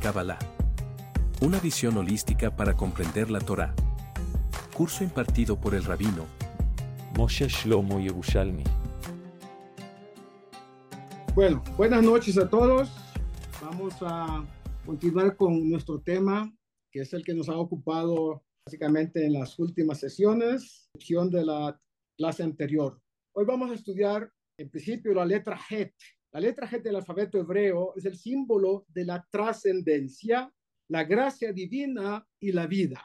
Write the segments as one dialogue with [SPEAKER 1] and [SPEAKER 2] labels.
[SPEAKER 1] Kabbalah. Una visión holística para comprender la Torá. Curso impartido por el rabino
[SPEAKER 2] Moshe Shlomo Yerushalmi.
[SPEAKER 3] Bueno, buenas noches a todos. Vamos a continuar con nuestro tema, que es el que nos ha ocupado básicamente en las últimas sesiones, de la clase anterior. Hoy vamos a estudiar en principio la letra Het. La letra Het del alfabeto hebreo es el símbolo de la trascendencia, la gracia divina y la vida.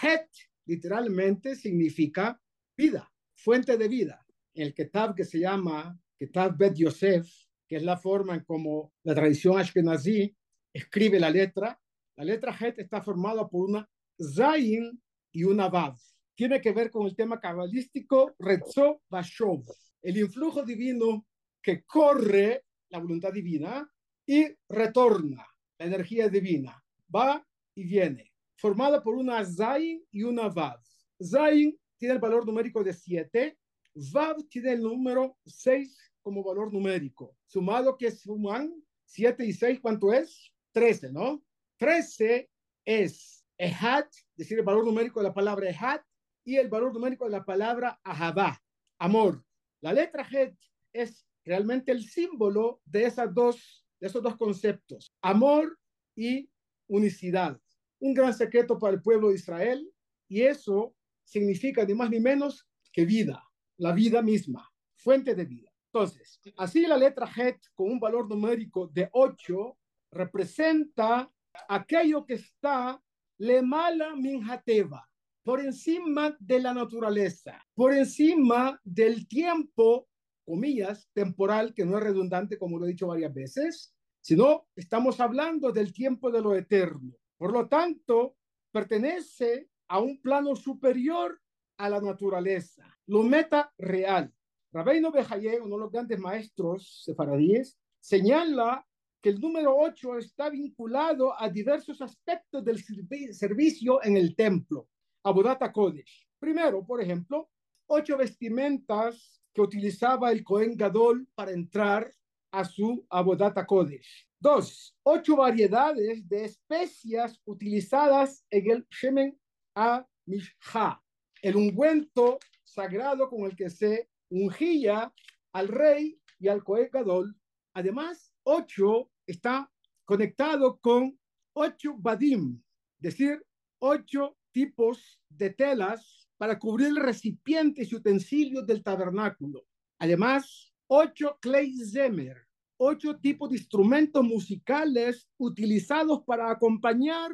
[SPEAKER 3] Het literalmente significa vida, fuente de vida. El Ketab que se llama Ketab Bet Yosef, que es la forma en como la tradición ashkenazí escribe la letra, la letra Het está formada por una Zayin y una Vav. Tiene que ver con el tema cabalístico Retzo Bashov, el influjo divino que corre la voluntad divina y retorna la energía divina. Va y viene, formada por una Zayin y una Vav. Zayin tiene el valor numérico de 7, Vav tiene el número 6 como valor numérico. Sumado que suman 7 y 6, ¿cuánto es? 13, ¿no? 13 es Ehat, decir, el valor numérico de la palabra Ehat, y el valor numérico de la palabra Ahabá, amor. La letra Het es realmente el símbolo de, esas dos, de esos dos conceptos, amor y unicidad. Un gran secreto para el pueblo de Israel, y eso significa ni más ni menos que vida, la vida misma, fuente de vida. Entonces, así la letra Het con un valor numérico de 8 representa aquello que está le mala minjateva, por encima de la naturaleza, por encima del tiempo, comillas, temporal, que no es redundante, como lo he dicho varias veces, sino estamos hablando del tiempo de lo eterno. Por lo tanto, pertenece a un plano superior a la naturaleza, lo meta real. Rabbeinu Bejaye, uno de los grandes maestros sefaradíes, señala que el número 8 está vinculado a diversos aspectos del servicio en el templo, Abodata Kodesh. Primero, por ejemplo, ocho vestimentas que utilizaba el Cohen Gadol para entrar a su Abodata Kodesh. Dos, ocho variedades de especias utilizadas en el Shemen a Mishha, el ungüento sagrado con el que se ungía al rey y al Cohen Gadol. Además, ocho está conectado con ocho badim, es decir, ocho tipos de telas para cubrir recipientes y utensilios del tabernáculo. Además, ocho zemer, ocho tipos de instrumentos musicales utilizados para acompañar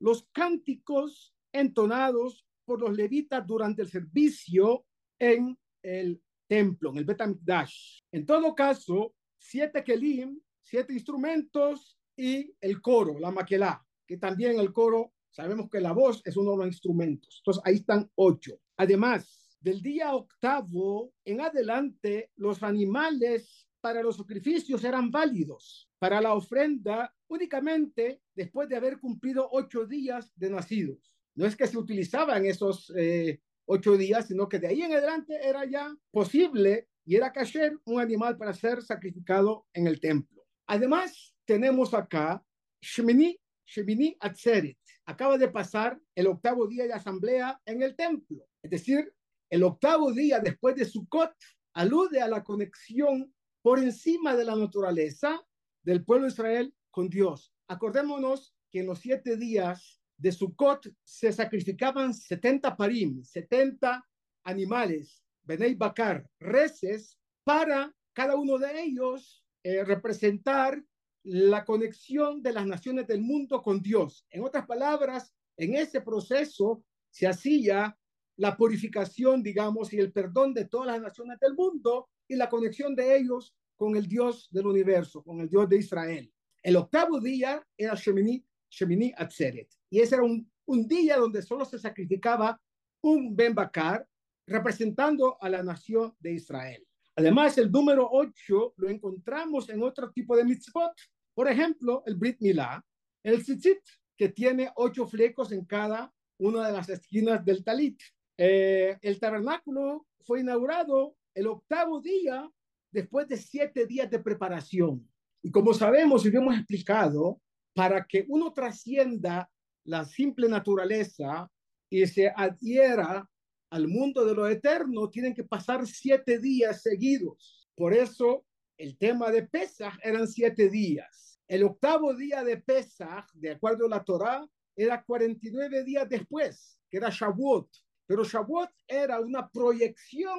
[SPEAKER 3] los cánticos entonados por los levitas durante el servicio en el templo, en el Betamikdash. En todo caso, siete kelim siete instrumentos y el coro, la maquelá, que también el coro, sabemos que la voz es uno de los instrumentos. Entonces ahí están ocho. Además, del día octavo en adelante, los animales para los sacrificios eran válidos. Para la ofrenda, únicamente después de haber cumplido ocho días de nacidos. No es que se utilizaban esos eh, ocho días, sino que de ahí en adelante era ya posible y era kasher un animal para ser sacrificado en el templo. Además, tenemos acá Shemini, Shemini Atzeret. Acaba de pasar el octavo día de asamblea en el templo. Es decir, el octavo día después de Sukkot alude a la conexión por encima de la naturaleza del pueblo de Israel con Dios. Acordémonos que en los siete días de Sukkot se sacrificaban 70 parim, 70 animales, Benei Bakar, reces, para cada uno de ellos eh, representar la conexión de las naciones del mundo con Dios. En otras palabras, en ese proceso se hacía la purificación, digamos, y el perdón de todas las naciones del mundo y la conexión de ellos con el Dios del universo, con el Dios de Israel. El octavo día era Shemini, Shemini Atzeret. Y ese era un, día donde solo se sacrificaba un Ben Bakar representando a la nación de Israel. Además, el número 8 lo encontramos en otro tipo de mitzvot. Por ejemplo, el Brit Milá, el tzitzit, que tiene ocho flecos en cada una de las esquinas del talit. Eh, el tabernáculo fue inaugurado el octavo día después de siete días de preparación. Y como sabemos y hemos explicado, para que uno trascienda la simple naturaleza y se adhiera al mundo de lo eterno, tienen que pasar siete días seguidos. Por eso el tema de Pesach eran siete días. El octavo día de Pesach, de acuerdo a la Torá, era 49 días después, que era Shavuot. Pero Shavuot era una proyección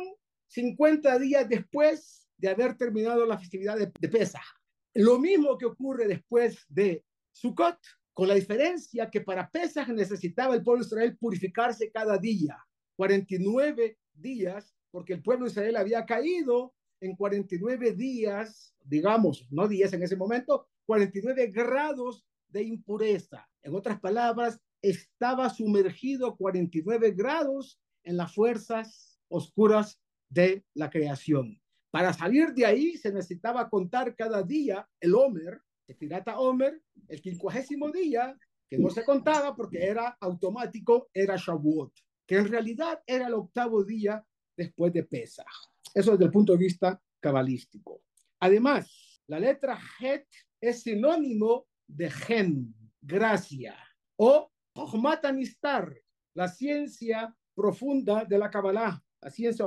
[SPEAKER 3] 50 días después de haber terminado la festividad de, de Pesach. Lo mismo que ocurre después de Sukkot, con la diferencia que para Pesach necesitaba el pueblo de Israel purificarse cada día, 49 días, porque el pueblo de Israel había caído en 49 días, digamos, no días en ese momento, 49 grados de impureza. En otras palabras, estaba sumergido 49 grados en las fuerzas oscuras de la creación. Para salir de ahí se necesitaba contar cada día el Homer, el pirata Homer, el quincuagésimo día, que no se contaba porque era automático, era Shavuot, que en realidad era el octavo día después de Pesach. Eso desde el punto de vista cabalístico. Además, la letra Het es sinónimo de gen, gracia, o Nistar, la ciencia profunda de la Kabbalah, la ciencia,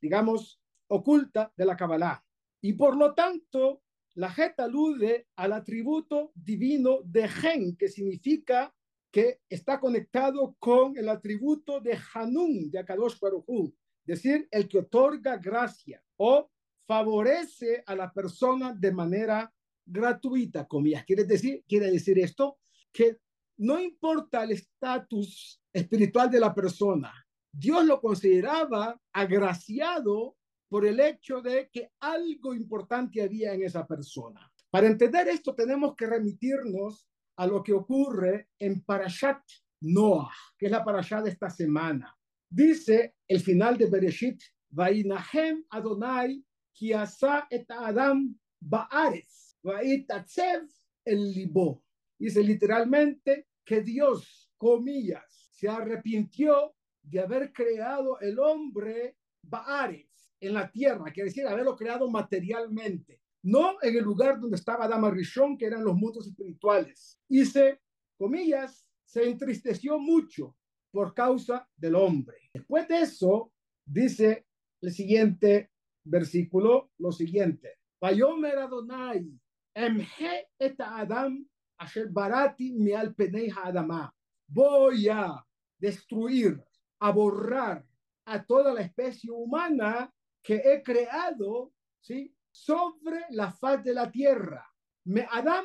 [SPEAKER 3] digamos, oculta de la Kabbalah. Y por lo tanto, la Het alude al atributo divino de Gen, que significa que está conectado con el atributo de Hanun, de Akadosh Baruj decir, el que otorga gracia o favorece a la persona de manera gratuita, comillas. Quiere decir, quiere decir esto que no importa el estatus espiritual de la persona, Dios lo consideraba agraciado por el hecho de que algo importante había en esa persona. Para entender esto tenemos que remitirnos a lo que ocurre en Parashat Noah, que es la Parashat de esta semana. Dice el final de Bereshit, Vainahem Adonai ki et Adam ba'ares, vaitatzev el libo. Dice literalmente que Dios, comillas, se arrepintió de haber creado el hombre ba'ares, en la tierra, quiere decir haberlo creado materialmente, no en el lugar donde estaba Adama Rishon, que eran los mundos espirituales. Se, comillas, se entristeció mucho por causa del hombre. Después de eso, dice el siguiente versículo, lo siguiente. Vayomer Adonai, emhe et Adam asher barati mi al penei adama. Voy a destruir, a borrar a toda la especie humana que he creado, ¿sí? Sobre la faz de la tierra. Me Adam,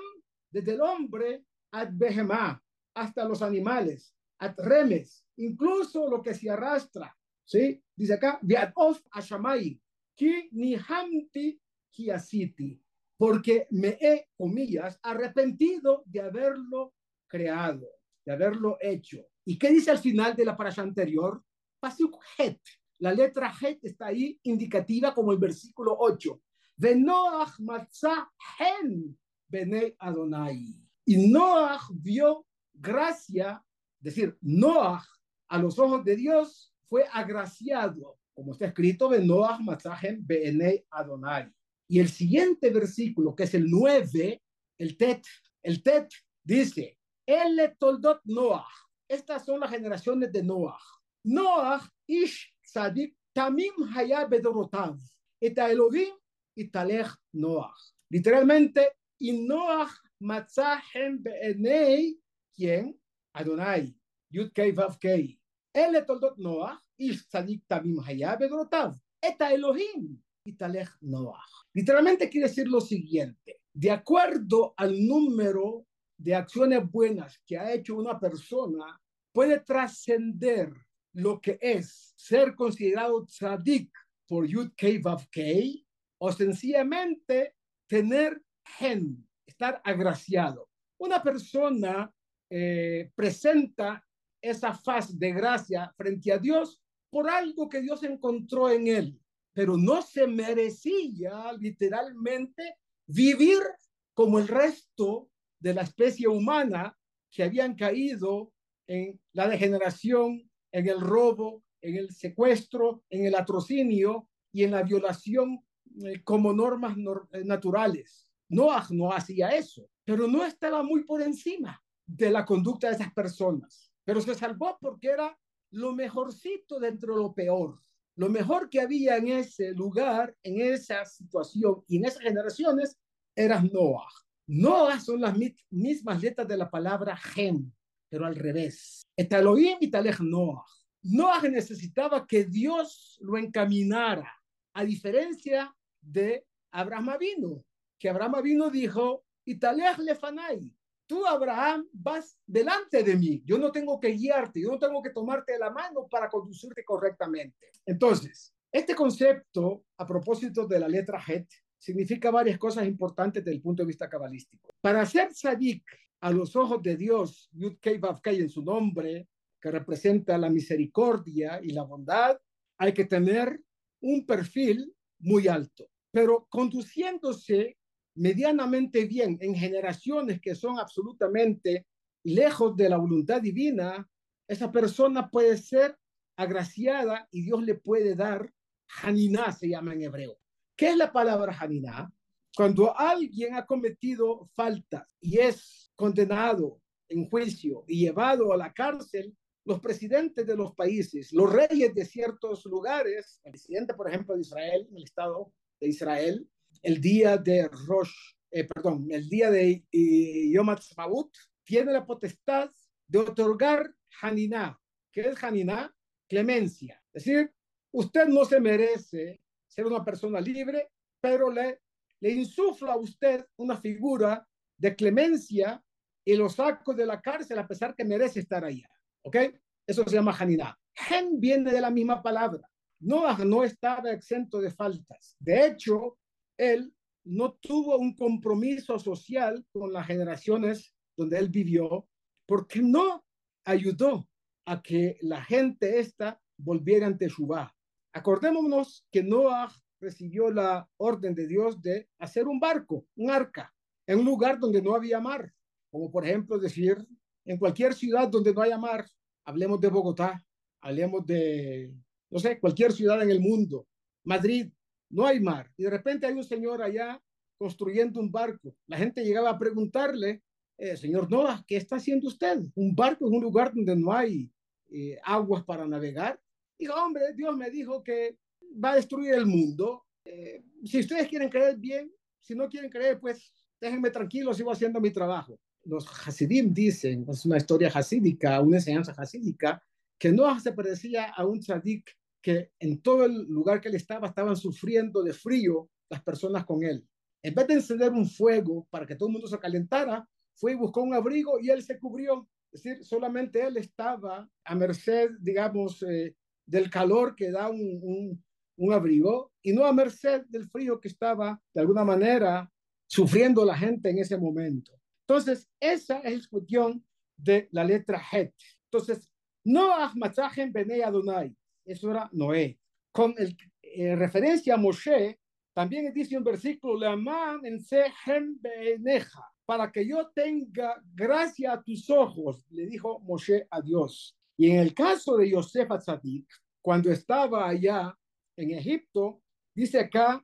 [SPEAKER 3] desde el hombre, ad hasta los animales, ad remes, incluso lo que se arrastra, ¿sí? Dice acá, of ashamai, ki ni hamti ki asiti, porque me he, comillas, arrepentido de haberlo creado, de haberlo hecho. ¿Y qué dice al final de la parasha anterior? Pasuk het, la letra Het está ahí indicativa como el versículo 8. Venoach matzah hen bene Adonai. Y Noach vio gracia, decir, Noah a los ojos de Dios fue agraciado, como está escrito, de Noah Masajem Bene Adonai. Y el siguiente versículo, que es el 9, el Tet, el Tet dice, El Toldot Noah. Estas son las generaciones de Noah. Noah Ish Sadik Tamim Hayab Bedorotav. Eta Elohim Italech Noah. Literalmente, y Noah Matzahem Beenei, quien ¿quién? אדוני, י"ק ו"ק. אלה תולדות נוח, איש צדיק תמים היה בדורותיו, את האלוהים התהלך נוח. Literalmente quiere decir lo siguiente, de acuerdo al número de acciones buenas que ha hecho una persona, puede trascender lo que es ser considerado tzadik por Yud Kei Vav Kei o sencillamente tener gen, estar agraciado. Una persona eh, presenta esa faz de gracia frente a Dios por algo que Dios encontró en él, pero no se merecía literalmente vivir como el resto de la especie humana que habían caído en la degeneración en el robo, en el secuestro, en el atrocinio y en la violación eh, como normas eh, naturales. Noah no hacía eso, pero no estaba muy por encima de la conducta de esas personas, pero se salvó porque era lo mejorcito dentro de lo peor. Lo mejor que había en ese lugar, en esa situación y en esas generaciones era Noah. Noah son las mismas letras de la palabra Gem, pero al revés. Elohim y Noah. Noah necesitaba que Dios lo encaminara, a diferencia de Abraham vino, que Abraham vino dijo, Italej lefanai, tú Abraham vas delante de mí, yo no tengo que guiarte, yo no tengo que tomarte la mano para conducirte correctamente. Entonces, este concepto, a propósito de la letra Het, significa varias cosas importantes desde el punto de vista cabalístico. Para ser sadik a los ojos de Dios, Yud Kei en su nombre, que representa la misericordia y la bondad, hay que tener un perfil muy alto, pero conduciéndose medianamente bien en generaciones que son absolutamente lejos de la voluntad divina, esa persona puede ser agraciada y Dios le puede dar Haniná, se llama en hebreo. ¿Qué es la palabra Haniná? Cuando alguien ha cometido faltas y es condenado en juicio y llevado a la cárcel, los presidentes de los países, los reyes de ciertos lugares, el presidente, por ejemplo, de Israel, el Estado de Israel, el día de Rosh, eh, perdón, el día de eh, Yom Ha'atzmaut, tiene la potestad de otorgar Haniná. ¿Qué es Haniná? Clemencia. Es decir, usted no se merece ser una persona libre, pero le, le insufla a usted una figura de clemencia y lo saco de la cárcel a pesar que merece estar allá. ¿Ok? Eso se llama Haniná. Gen viene de la misma palabra. Noah no estaba exento de faltas. De hecho, él no tuvo un compromiso social con las generaciones donde él vivió porque no ayudó a que la gente esta volviera ante Shubá. Acordémonos que Noah recibió la orden de Dios de hacer un barco, un arca, en un lugar donde no había mar, como por ejemplo decir, en cualquier ciudad donde no haya mar, hablemos de Bogotá, hablemos de, no sé, cualquier ciudad en el mundo, Madrid, no hay mar. Y de repente hay un señor allá construyendo un barco. La gente llegaba a preguntarle, eh, señor Noah, ¿qué está haciendo usted? Un barco en un lugar donde no hay eh, aguas para navegar. Dijo, hombre, Dios me dijo que va a destruir el mundo. Eh, si ustedes quieren creer bien, si no quieren creer, pues déjenme tranquilo, sigo haciendo mi trabajo. Los Hasidim dicen, es una historia hasídica, una enseñanza hasídica, que Noah se parecía a un tzadik que en todo el lugar que él estaba estaban sufriendo de frío las personas con él. En vez de encender un fuego para que todo el mundo se calentara, fue y buscó un abrigo y él se cubrió. Es decir, solamente él estaba a merced, digamos, eh, del calor que da un, un, abrigo y no a merced del frío que estaba, de alguna manera, sufriendo la gente en ese momento. Entonces, esa es la cuestión de la letra Het. Entonces, no Ahmatzahem Bene Adonai eso era Noé. Con eh, referencia a Moshe, también dice un versículo, en para que yo tenga gracia a tus ojos, le dijo Moshe a Dios. Y en el caso de Yosef Atzadik, cuando estaba allá en Egipto, dice acá,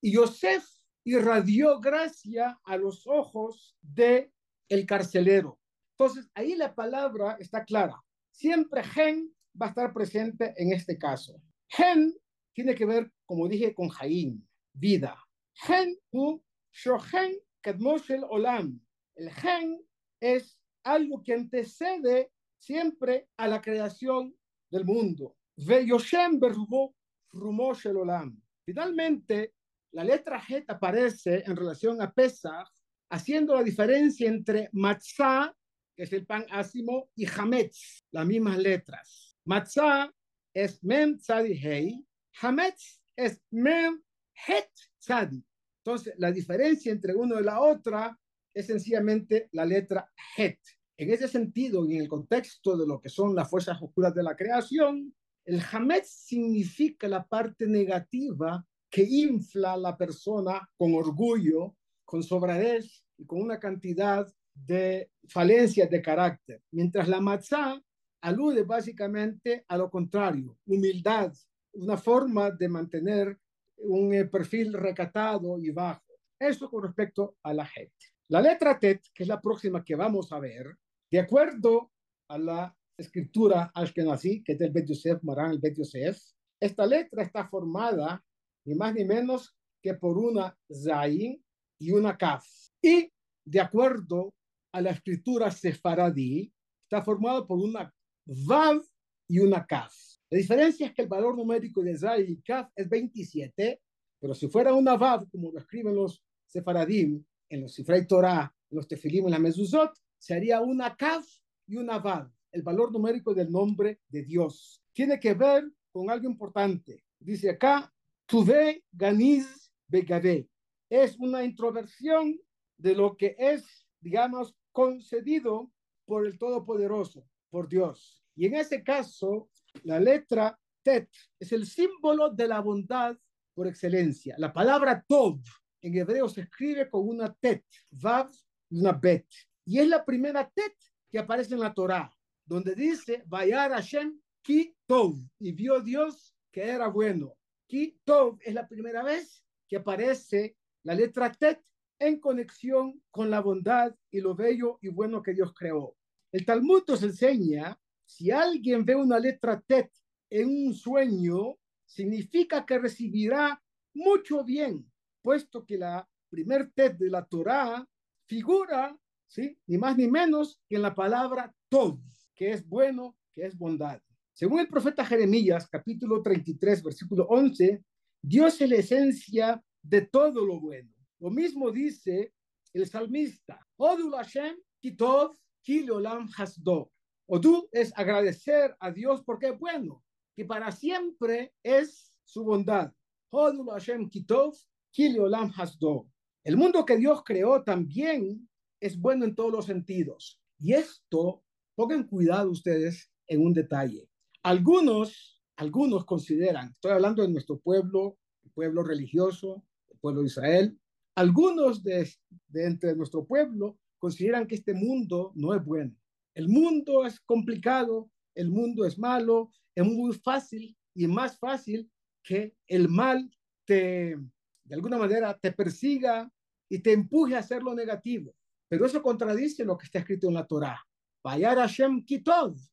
[SPEAKER 3] Y Yosef irradió gracia a los ojos de el carcelero. Entonces, ahí la palabra está clara. Siempre gen va a estar presente en este caso. Gen tiene que ver, como dije, con Jaín, vida. Gen u shohen kadmoshel olam. El gen es algo que antecede siempre a la creación del mundo. Ve yoshem berbo rumoshel olam. Finalmente, la letra Het aparece en relación a Pesach, haciendo la diferencia entre matzah que es el pan ácimo, y hametz, las mismas letras. Matzah es mem tzadi hei, hametz es mem het tzadi. Entonces, la diferencia entre uno y la otra es sencillamente la letra het. En ese sentido, y en el contexto de lo que son las fuerzas oscuras de la creación, el hametz significa la parte negativa que infla a la persona con orgullo, con sobradez y con una cantidad de falencias de carácter, mientras la matzá alude básicamente a lo contrario, humildad, una forma de mantener un eh, perfil recatado y bajo. Eso con respecto a la gente. La letra Tet, que es la próxima que vamos a ver, de acuerdo a la escritura Ashkenazi, que es del Bet Yosef, Maran, el Bet Yosef, esta letra está formada ni más ni menos que por una Zain y una Kaf. Y de acuerdo a la escritura sefaradí, está formado por una Vav y una Kaf. La diferencia es que el valor numérico de Zain y Kaf es 27, pero si fuera una Vav, como lo escriben los sefaradim, en los Sifrei Torah, en los Tefilim, en la Mezuzot, sería una Kaf y una Vav, el valor numérico del nombre de Dios. Tiene que ver con algo importante. Dice acá, Tuve Ganiz Begave. Es una introversión de lo que es, digamos, concedido por el Todopoderoso, por Dios. Y en ese caso, la letra Tet es el símbolo de la bondad por excelencia. La palabra Tov en hebreo se escribe con una Tet, Vav y una Bet. Y es la primera Tet que aparece en la Torá, donde dice, Vayar Hashem ki Tov, y vio Dios que era bueno. Ki Tov es la primera vez que aparece la letra Tet en conexión con la bondad y lo bello y bueno que Dios creó. El Talmud nos enseña, si alguien ve una letra Tet en un sueño, significa que recibirá mucho bien, puesto que la primer Tet de la Torá figura, ¿sí? ni más ni menos que en la palabra Tov, que es bueno, que es bondad. Según el profeta Jeremías, capítulo 33, versículo 11, Dios es la esencia de todo lo bueno. Lo mismo dice el salmista, Odul Hashem kitov kilolam hasdo. Odu es agradecer a Dios porque es bueno, que para siempre es su bondad. Odul Hashem kitov kilolam hasdo. El mundo que Dios creó también es bueno en todos los sentidos. Y esto, pongan cuidado ustedes en un detalle. Algunos, algunos consideran, estoy hablando de nuestro pueblo, el pueblo religioso, el pueblo de Israel, algunos de, entre nuestro pueblo consideran que este mundo no es bueno. El mundo es complicado, el mundo es malo, es muy fácil y más fácil que el mal te, de alguna manera, te persiga y te empuje a hacer lo negativo. Pero eso contradice lo que está escrito en la Torá. Vayar Hashem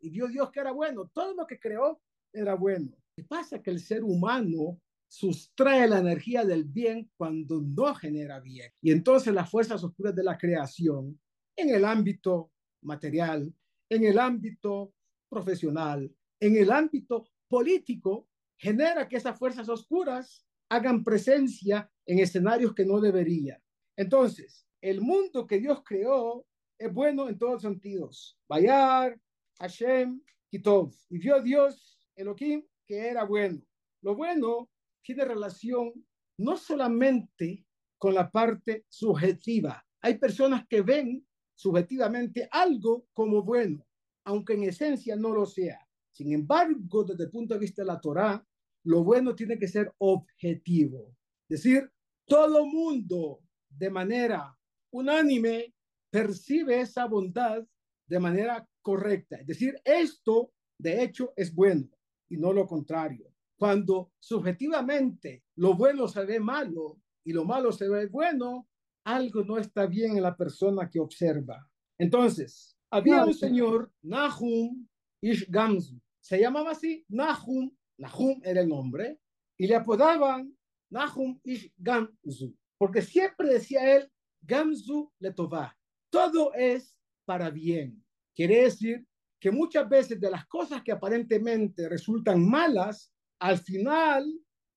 [SPEAKER 3] y vio Dios que era bueno, todo lo que creó era bueno. ¿Qué pasa? Que el ser humano sustrae la energía del bien cuando no genera bien. Y entonces las fuerzas oscuras de la creación, en el ámbito material, en el ámbito profesional, en el ámbito político, genera que esas fuerzas oscuras hagan presencia en escenarios que no deberían. Entonces, el mundo que Dios creó es bueno en todos sentidos. Bayar, Hashem, Kitov. Y vio Dios, Elohim, que era bueno. Lo bueno tiene relación no solamente con la parte subjetiva. Hay personas que ven subjetivamente algo como bueno, aunque en esencia no lo sea. Sin embargo, desde el punto de vista de la Torá, lo bueno tiene que ser objetivo. Es decir, todo mundo de manera unánime percibe esa bondad de manera correcta. Es decir, esto de hecho es bueno y no lo contrario. Cuando subjetivamente lo bueno se ve malo y lo malo se ve bueno, algo no está bien en la persona que observa. Entonces, había un señor, Nahum Ish Gamzu. Se llamaba así Nahum, Nahum era el nombre, y le apodaban Nahum Ish Gamzu, porque siempre decía él, Gamzu Letová, todo es para bien. Quiere decir que muchas veces de las cosas que aparentemente resultan malas, al final,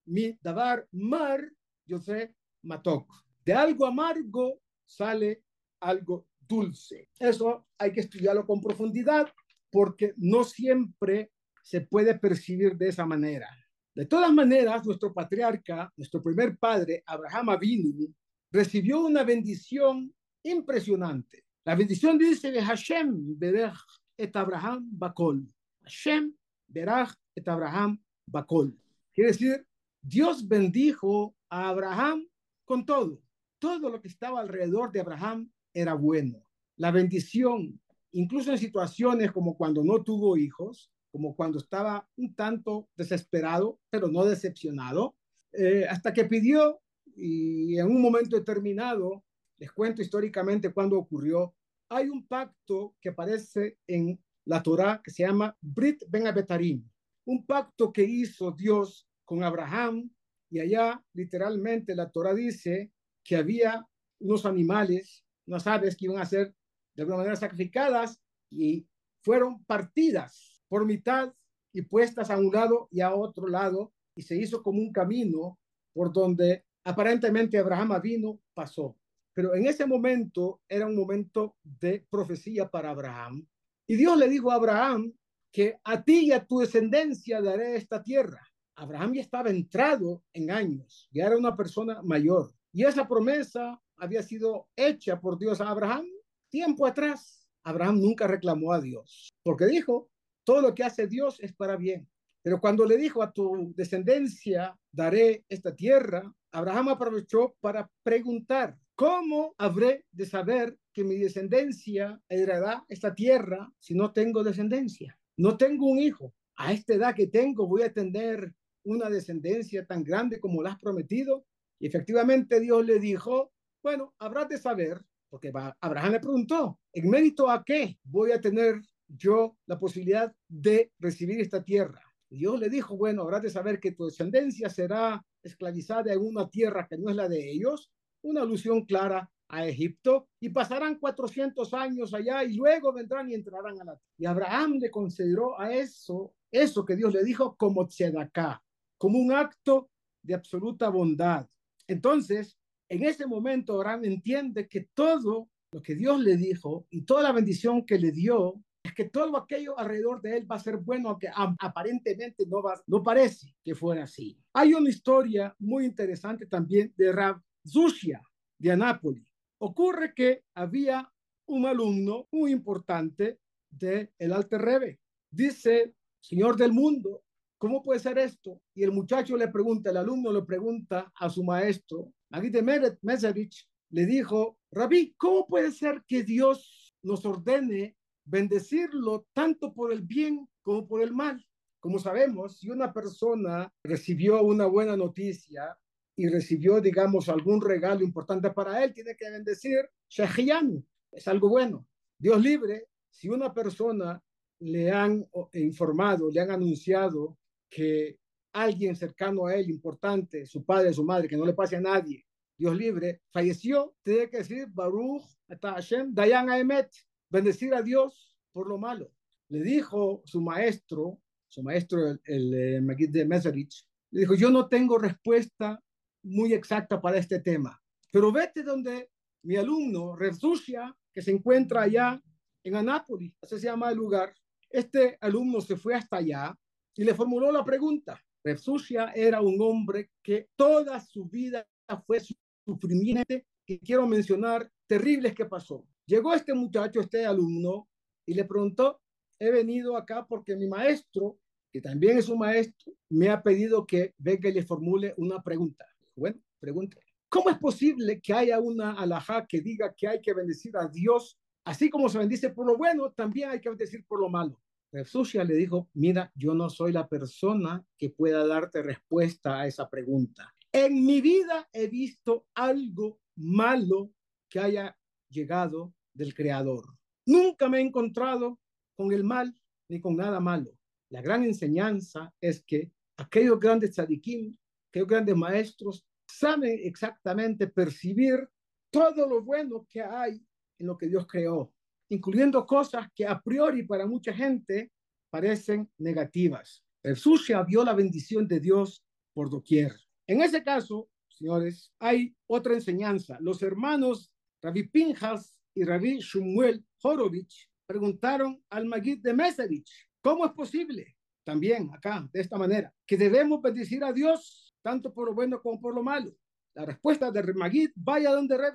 [SPEAKER 3] mi davar mar, yo sé, matok. De algo amargo sale algo dulce. Eso hay que estudiarlo con profundidad porque no siempre se puede percibir de esa manera. De todas maneras, nuestro patriarca, nuestro primer padre, Abraham Avinu, recibió una bendición impresionante. La bendición dice de Hashem berach et Abraham bakol. Hashem berach et Abraham bakol. Quiere decir, Dios bendijo a Abraham con todo. Todo lo que estaba alrededor de Abraham era bueno. La bendición, incluso en situaciones como cuando no tuvo hijos, como cuando estaba un tanto desesperado, pero no decepcionado, eh, hasta que pidió y en un momento determinado, les cuento históricamente cuándo ocurrió, hay un pacto que aparece en la Torá que se llama Brit Ben Abetarim, un pacto que hizo Dios con Abraham y allá literalmente la Torá dice que había unos animales, unas aves que iban a ser de alguna manera sacrificadas y fueron partidas por mitad y puestas a un lado y a otro lado y se hizo como un camino por donde aparentemente Abraham vino, pasó. Pero en ese momento era un momento de profecía para Abraham. Y Dios le dijo a Abraham que a ti y a tu descendencia daré esta tierra. Abraham ya estaba entrado en años, ya era una persona mayor. Y esa promesa había sido hecha por Dios a Abraham tiempo atrás. Abraham nunca reclamó a Dios, porque dijo, todo lo que hace Dios es para bien. Pero cuando le dijo a tu descendencia, daré esta tierra, Abraham aprovechó para preguntar, ¿cómo habré de saber que mi descendencia heredará esta tierra si no tengo descendencia? No tengo un hijo. A esta edad que tengo voy a tener una descendencia tan grande como la has prometido. Y efectivamente Dios le dijo, bueno, habrás de saber porque Abraham le preguntó, ¿en mérito a qué voy a tener yo la posibilidad de recibir esta tierra? Dios le dijo, bueno, habrás de saber que tu descendencia será esclavizada en una tierra que no es la de ellos, una alusión clara a Egipto, y pasarán 400 años allá y luego vendrán y entrarán a la tierra. Y Abraham le consideró a eso, eso que Dios le dijo como tzedaká, como un acto de absoluta bondad. Entonces, en ese momento Abraham entiende que todo lo que Dios le dijo y toda la bendición que le dio es que todo aquello alrededor de él va a ser bueno, aunque aparentemente no, va, no parece que fuera así. Hay una historia muy interesante también de Rav Zushia de Anápolis. Ocurre que había un alumno muy importante de el Alter Rebbe. Dice, Señor del mundo, ¿cómo puede ser esto? Y el muchacho le pregunta, el alumno le pregunta a su maestro, de Meret Meserich le dijo, Rabí, ¿cómo puede ser que Dios nos ordene bendecirlo tanto por el bien como por el mal? Como sabemos, si una persona recibió una buena noticia y recibió, digamos, algún regalo importante para él, tiene que bendecir Shehiyanu, es algo bueno. Dios libre, si una persona le han informado, le han anunciado que alguien cercano a él, importante, su padre, su madre, que no le pase a nadie, Dios libre, falleció, tiene que decir Baruch Hashem Dayan Aemet, bendecir a Dios por lo malo. Le dijo su maestro, su maestro, el, el, eh, Magid de Meserich, le dijo, yo no tengo respuesta muy exacta para este tema, pero vete donde mi alumno, Rezusha, que se encuentra allá en Anápolis, así se llama el lugar. Este alumno se fue hasta allá y le formuló la pregunta, Refsucia era un hombre que toda su vida fue sufrimiento que quiero mencionar terribles que pasó. Llegó este muchacho, este alumno, y le preguntó, he venido acá porque mi maestro, que también es un maestro, me ha pedido que venga y le formule una pregunta. Bueno, pregunta. ¿Cómo es posible que haya una alajá que diga que hay que bendecir a Dios? Así como se bendice por lo bueno, también hay que bendecir por lo malo. Refsucia le dijo, mira, yo no soy la persona que pueda darte respuesta a esa pregunta. En mi vida he visto algo malo que haya llegado del Creador. Nunca me he encontrado con el mal ni con nada malo. La gran enseñanza es que aquellos grandes tzadikim, aquellos grandes maestros, saben exactamente percibir todo lo bueno que hay en lo que Dios creó incluyendo cosas que a priori para mucha gente parecen negativas. El sucia vio la bendición de Dios por doquier. En ese caso, señores, hay otra enseñanza. Los hermanos Rabbi Pinjas y Rabbi Shumuel Horovich preguntaron al Magid de Meserich, ¿cómo es posible? También acá, de esta manera, que debemos bendecir a Dios tanto por lo bueno como por lo malo. La respuesta de Magid, vaya donde Reb.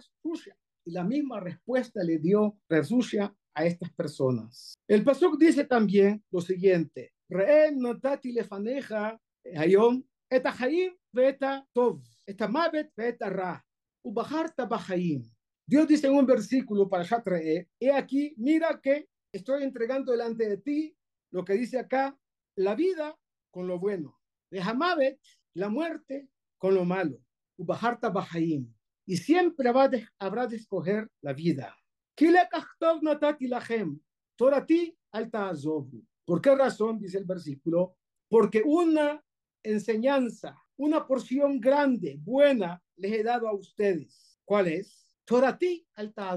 [SPEAKER 3] Y la misma respuesta le dio Resucia a estas personas. El Pasuk dice también lo siguiente: Re'en notati lefaneja hayom et haim veta tov, et mavet veta ra, ubaharta bahaim. Dios dice en un versículo para Shatrae, he aquí, mira que estoy entregando delante de ti lo que dice acá, la vida con lo bueno. De Hamavet, la muerte con lo malo. Ubaharta Bahaim. Y siempre habrá de, escoger la vida. ¿Por qué razón? Dice el versículo. Porque una enseñanza, una porción grande, buena, les he dado a ustedes. ¿Cuál es? Torati alta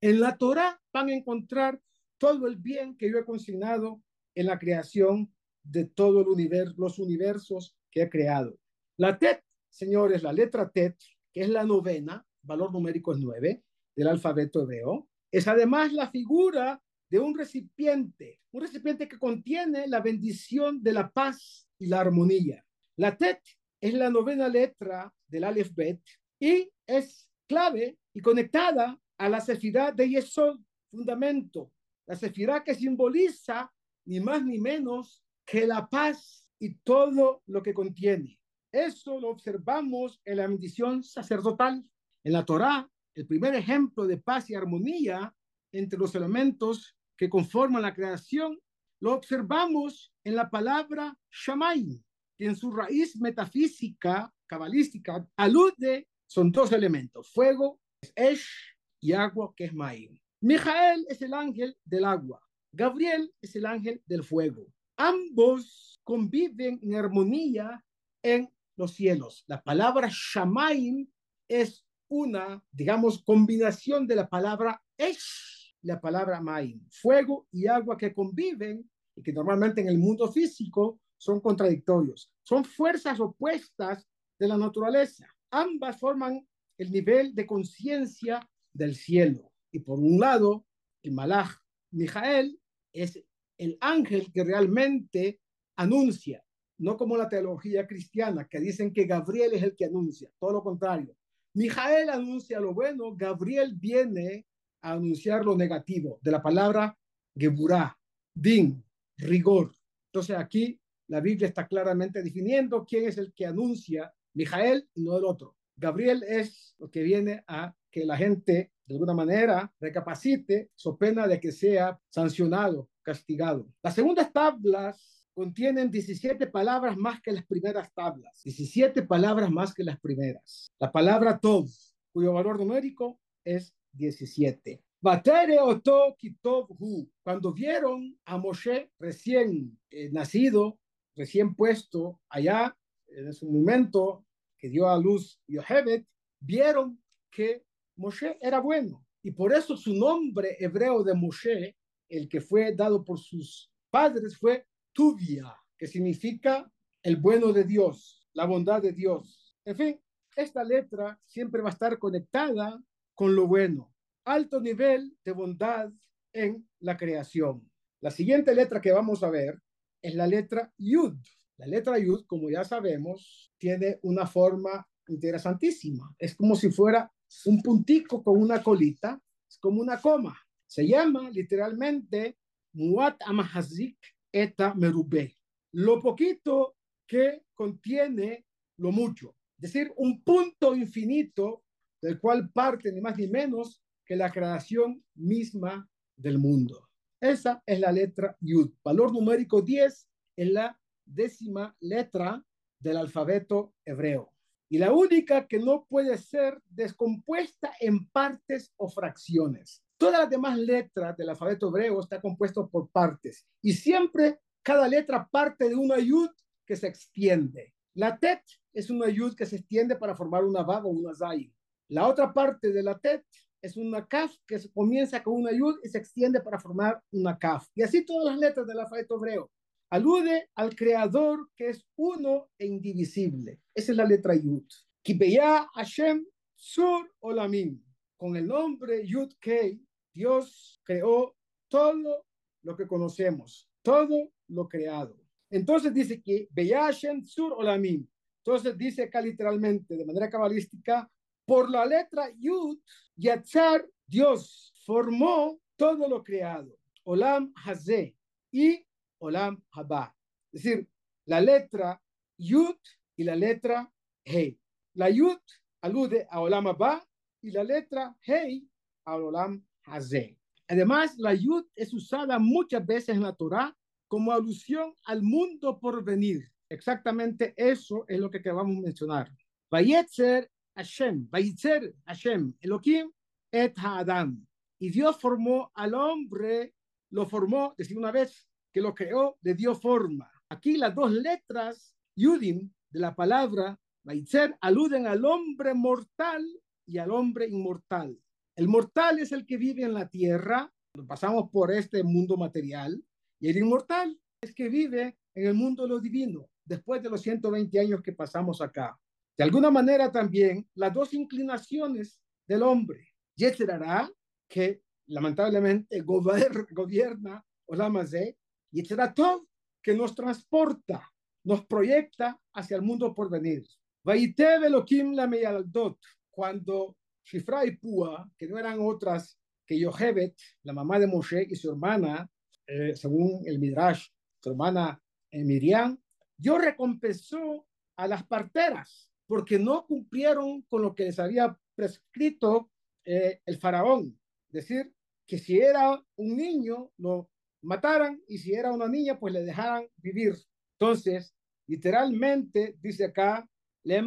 [SPEAKER 3] En la Torah van a encontrar todo el bien que yo he consignado en la creación de todo el universo, los universos que he creado. La TET, señores, la letra TET, que es la novena, valor numérico es nueve, del alfabeto hebreo, es además la figura de un recipiente, un recipiente que contiene la bendición de la paz y la armonía. La TET es la novena letra del Aleph Bet y es clave y conectada a la sefirá de Yesod, fundamento, la sefirá que simboliza ni más ni menos que la paz y todo lo que contiene. Eso lo observamos en la bendición sacerdotal. En la Torá, el primer ejemplo de paz y armonía entre los elementos que conforman la creación, lo observamos en la palabra Shamay, que en su raíz metafísica, cabalística, alude, son dos elementos, fuego, Esh, y agua, que es Maim. Mijael es el ángel del agua, Gabriel es el ángel del fuego. Ambos conviven en armonía en los cielos. La palabra Shamaim es una, digamos, combinación de la palabra Esh, la palabra Maim, fuego y agua que conviven y que normalmente en el mundo físico son contradictorios. Son fuerzas opuestas de la naturaleza. Ambas forman el nivel de conciencia del cielo. Y por un lado, el Malach Mijael es el ángel que realmente anuncia, no como la teología cristiana, que dicen que Gabriel es el que anuncia, todo lo contrario. Mijael anuncia lo bueno, Gabriel viene a anunciar lo negativo, de la palabra Geburah, din, rigor. Entonces aquí la Biblia está claramente definiendo quién es el que anuncia, Mijael y no el otro. Gabriel es lo que viene a que la gente de alguna manera recapacite, so pena de que sea sancionado, castigado. Las segundas tablas contienen 17 palabras más que las primeras tablas, 17 palabras más que las primeras. La palabra tov, cuyo valor numérico es 17. Batere oto kitov hu. Cuando vieron a Moshe recién eh, nacido, recién puesto allá, en su momento que dio a luz Yohebet, vieron que Moshe era bueno. Y por eso su nombre hebreo de Moshe, el que fue dado por sus padres, fue Tuvia, que significa el bueno de Dios, la bondad de Dios. En fin, esta letra siempre va a estar conectada con lo bueno. Alto nivel de bondad en la creación. La siguiente letra que vamos a ver es la letra Yud. La letra Yud, como ya sabemos, tiene una forma interesantísima. Es como si fuera un puntico con una colita, es como una coma. Se llama literalmente Muat Amahazik Eta Merube. Lo poquito que contiene lo mucho. Es decir, un punto infinito del cual parte ni más ni menos que la creación misma del mundo. Esa es la letra Yud. Valor numérico 10 en la décima letra del alfabeto hebreo y la única que no puede ser descompuesta en partes o fracciones. Todas las demás letras del alfabeto hebreo está compuesto por partes y siempre cada letra parte de una yud que se extiende. La tet es una yud que se extiende para formar una vav o una zay. La otra parte de la tet es una kaf que comienza con una yud y se extiende para formar una kaf. Y así todas las letras del alfabeto hebreo alude al creador que es uno e indivisible. Esa es la letra Yud. Kibeya Hashem Sur Olamim. Con el nombre Yud Kei, Dios creó todo lo que conocemos, todo lo creado. Entonces dice que Beya Hashem Sur Olamim. Entonces dice acá literalmente, de manera cabalística, por la letra Yud, Yatzar, Dios formó todo lo creado. Olam Hazé. Y Olam Haba. Es decir, la letra Yud y la letra Hei. La Yud alude a Olam Haba y la letra Hei a Olam Hazé. Además, la Yud es usada muchas veces en la Torah como alusión al mundo por venir. Exactamente eso es lo que acabamos de mencionar. Vayetzer Hashem, Vayetzer Hashem, Elohim et Adam. Y Dios formó al hombre, lo formó, decir una vez, que lo creó, le dio forma. Aquí las dos letras, Yudim, de la palabra Vayetzer, aluden al hombre mortal y al hombre inmortal. El mortal es el que vive en la tierra, pasamos por este mundo material, y el inmortal es que vive en el mundo de lo divino, después de los 120 años que pasamos acá. De alguna manera también las dos inclinaciones del hombre, Yetzerara, que lamentablemente gobierna Olamazé, y Yetzeratov, que nos transporta, nos proyecta hacia el mundo por venir. Vaitev Elohim la meyaldot, cuando Shifra y Púa, que no eran otras que Yohebet, la mamá de Moshe y su hermana, eh, según el Midrash, su hermana eh, Miriam, Dios recompensó a las parteras porque no cumplieron con lo que les había prescrito eh, el faraón. Es decir, que si era un niño, lo mataran y si era una niña, pues le dejaran vivir. Entonces, literalmente, dice acá, le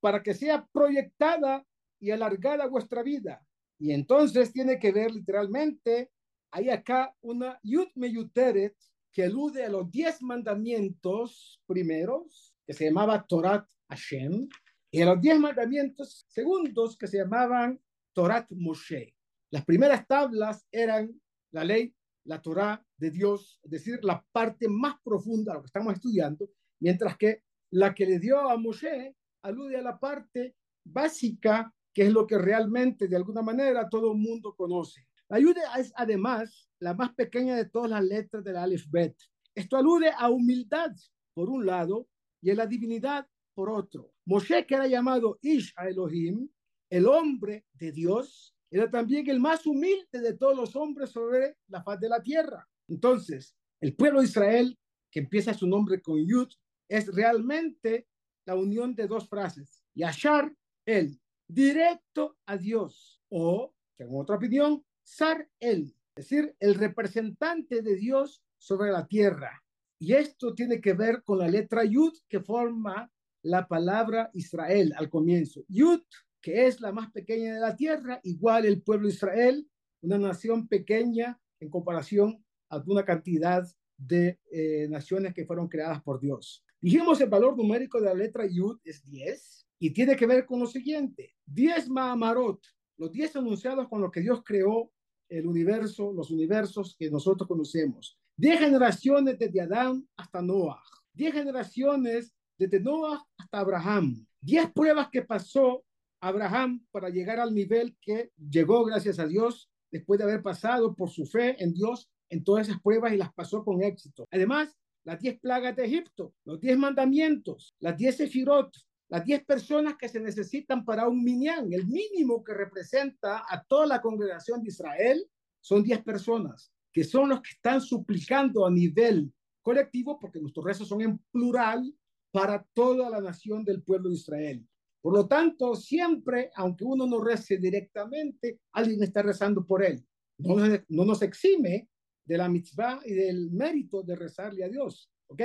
[SPEAKER 3] para que sea proyectada y alargada vuestra vida. Y entonces tiene que ver literalmente hay acá una yud meyuteret que alude a los diez mandamientos primeros, que se llamaba Torat Hashem, y a los diez mandamientos segundos, que se llamaban Torat Moshe. Las primeras tablas eran la ley, la Torah de Dios, es decir, la parte más profunda lo que estamos estudiando, mientras que la que le dio a Moshe alude a la parte básica, que es lo que realmente, de alguna manera, todo el mundo conoce. La ayuda es además la más pequeña de todas las letras del alfabeto. Esto alude a humildad por un lado y a la divinidad por otro. Moshe, que era llamado Ish a Elohim, el hombre de Dios, era también el más humilde de todos los hombres sobre la faz de la tierra. Entonces, el pueblo de Israel, que empieza su nombre con Yud, es realmente la unión de dos frases. Yashar, el directo a Dios, o, según otra opinión, Sar El, es decir, el representante de Dios sobre la tierra. Y esto tiene que ver con la letra Yud que forma la palabra Israel al comienzo. Yud, que es la más pequeña de la tierra, igual el pueblo de Israel, una nación pequeña en comparación a una cantidad de eh, naciones que fueron creadas por Dios. Dijimos el valor numérico de la letra Yud es 10 y tiene que ver con lo siguiente. 10 Mahamarot, los 10 anunciados con los que Dios creó el universo, los universos que nosotros conocemos. Diez generaciones desde Adán hasta Noah. Diez generaciones desde Noah hasta Abraham. Diez pruebas que pasó Abraham para llegar al nivel que llegó gracias a Dios después de haber pasado por su fe en Dios en todas esas pruebas y las pasó con éxito. Además, las diez plagas de Egipto, los diez mandamientos, las diez sefirot, las 10 personas que se necesitan para un minyan, el mínimo que representa a toda la congregación de Israel, son 10 personas, que son los que están suplicando a nivel colectivo, porque nuestros rezos son en plural, para toda la nación del pueblo de Israel. Por lo tanto, siempre, aunque uno no rece directamente, alguien está rezando por él. No, no nos exime de la mitzvah y del mérito de rezarle a Dios, ¿ok?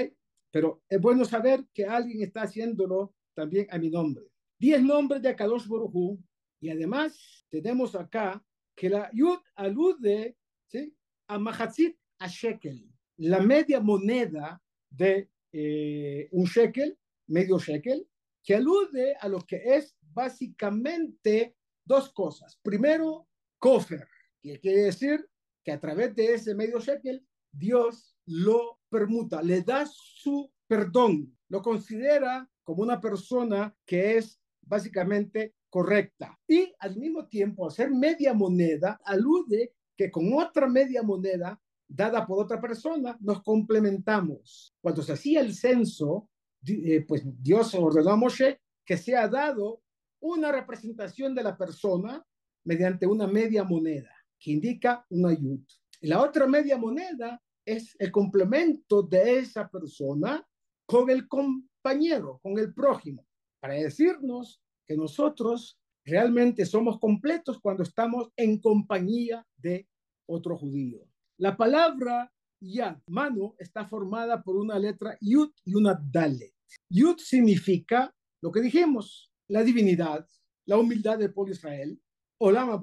[SPEAKER 3] Pero es bueno saber que alguien está haciéndolo también a mi nombre. Diez nombres de Akadosh Borujú y además tenemos acá que la Yud alude ¿sí? a Mahatzit a Shekel, la media moneda de eh, un shekel, medio shekel, que alude a lo que es básicamente dos cosas. Primero, Kofer, que quiere decir que a través de ese medio shekel, Dios lo permuta, le da su perdón, lo considera como una persona que es básicamente correcta. Y al mismo tiempo, hacer media moneda alude que con otra media moneda dada por otra persona nos complementamos. Cuando se hacía el censo, eh, pues Dios ordenó a Moshe que sea dado una representación de la persona mediante una media moneda, que indica una ayuda. Y la otra media moneda es el complemento de esa persona con el, compañero, con el prójimo, para decirnos que nosotros realmente somos completos cuando estamos en compañía de otro judío. La palabra Yad, mano, está formada por una letra Yud y una Dalet. Yud significa lo que dijimos, la divinidad, la humildad del pueblo Israel, Olam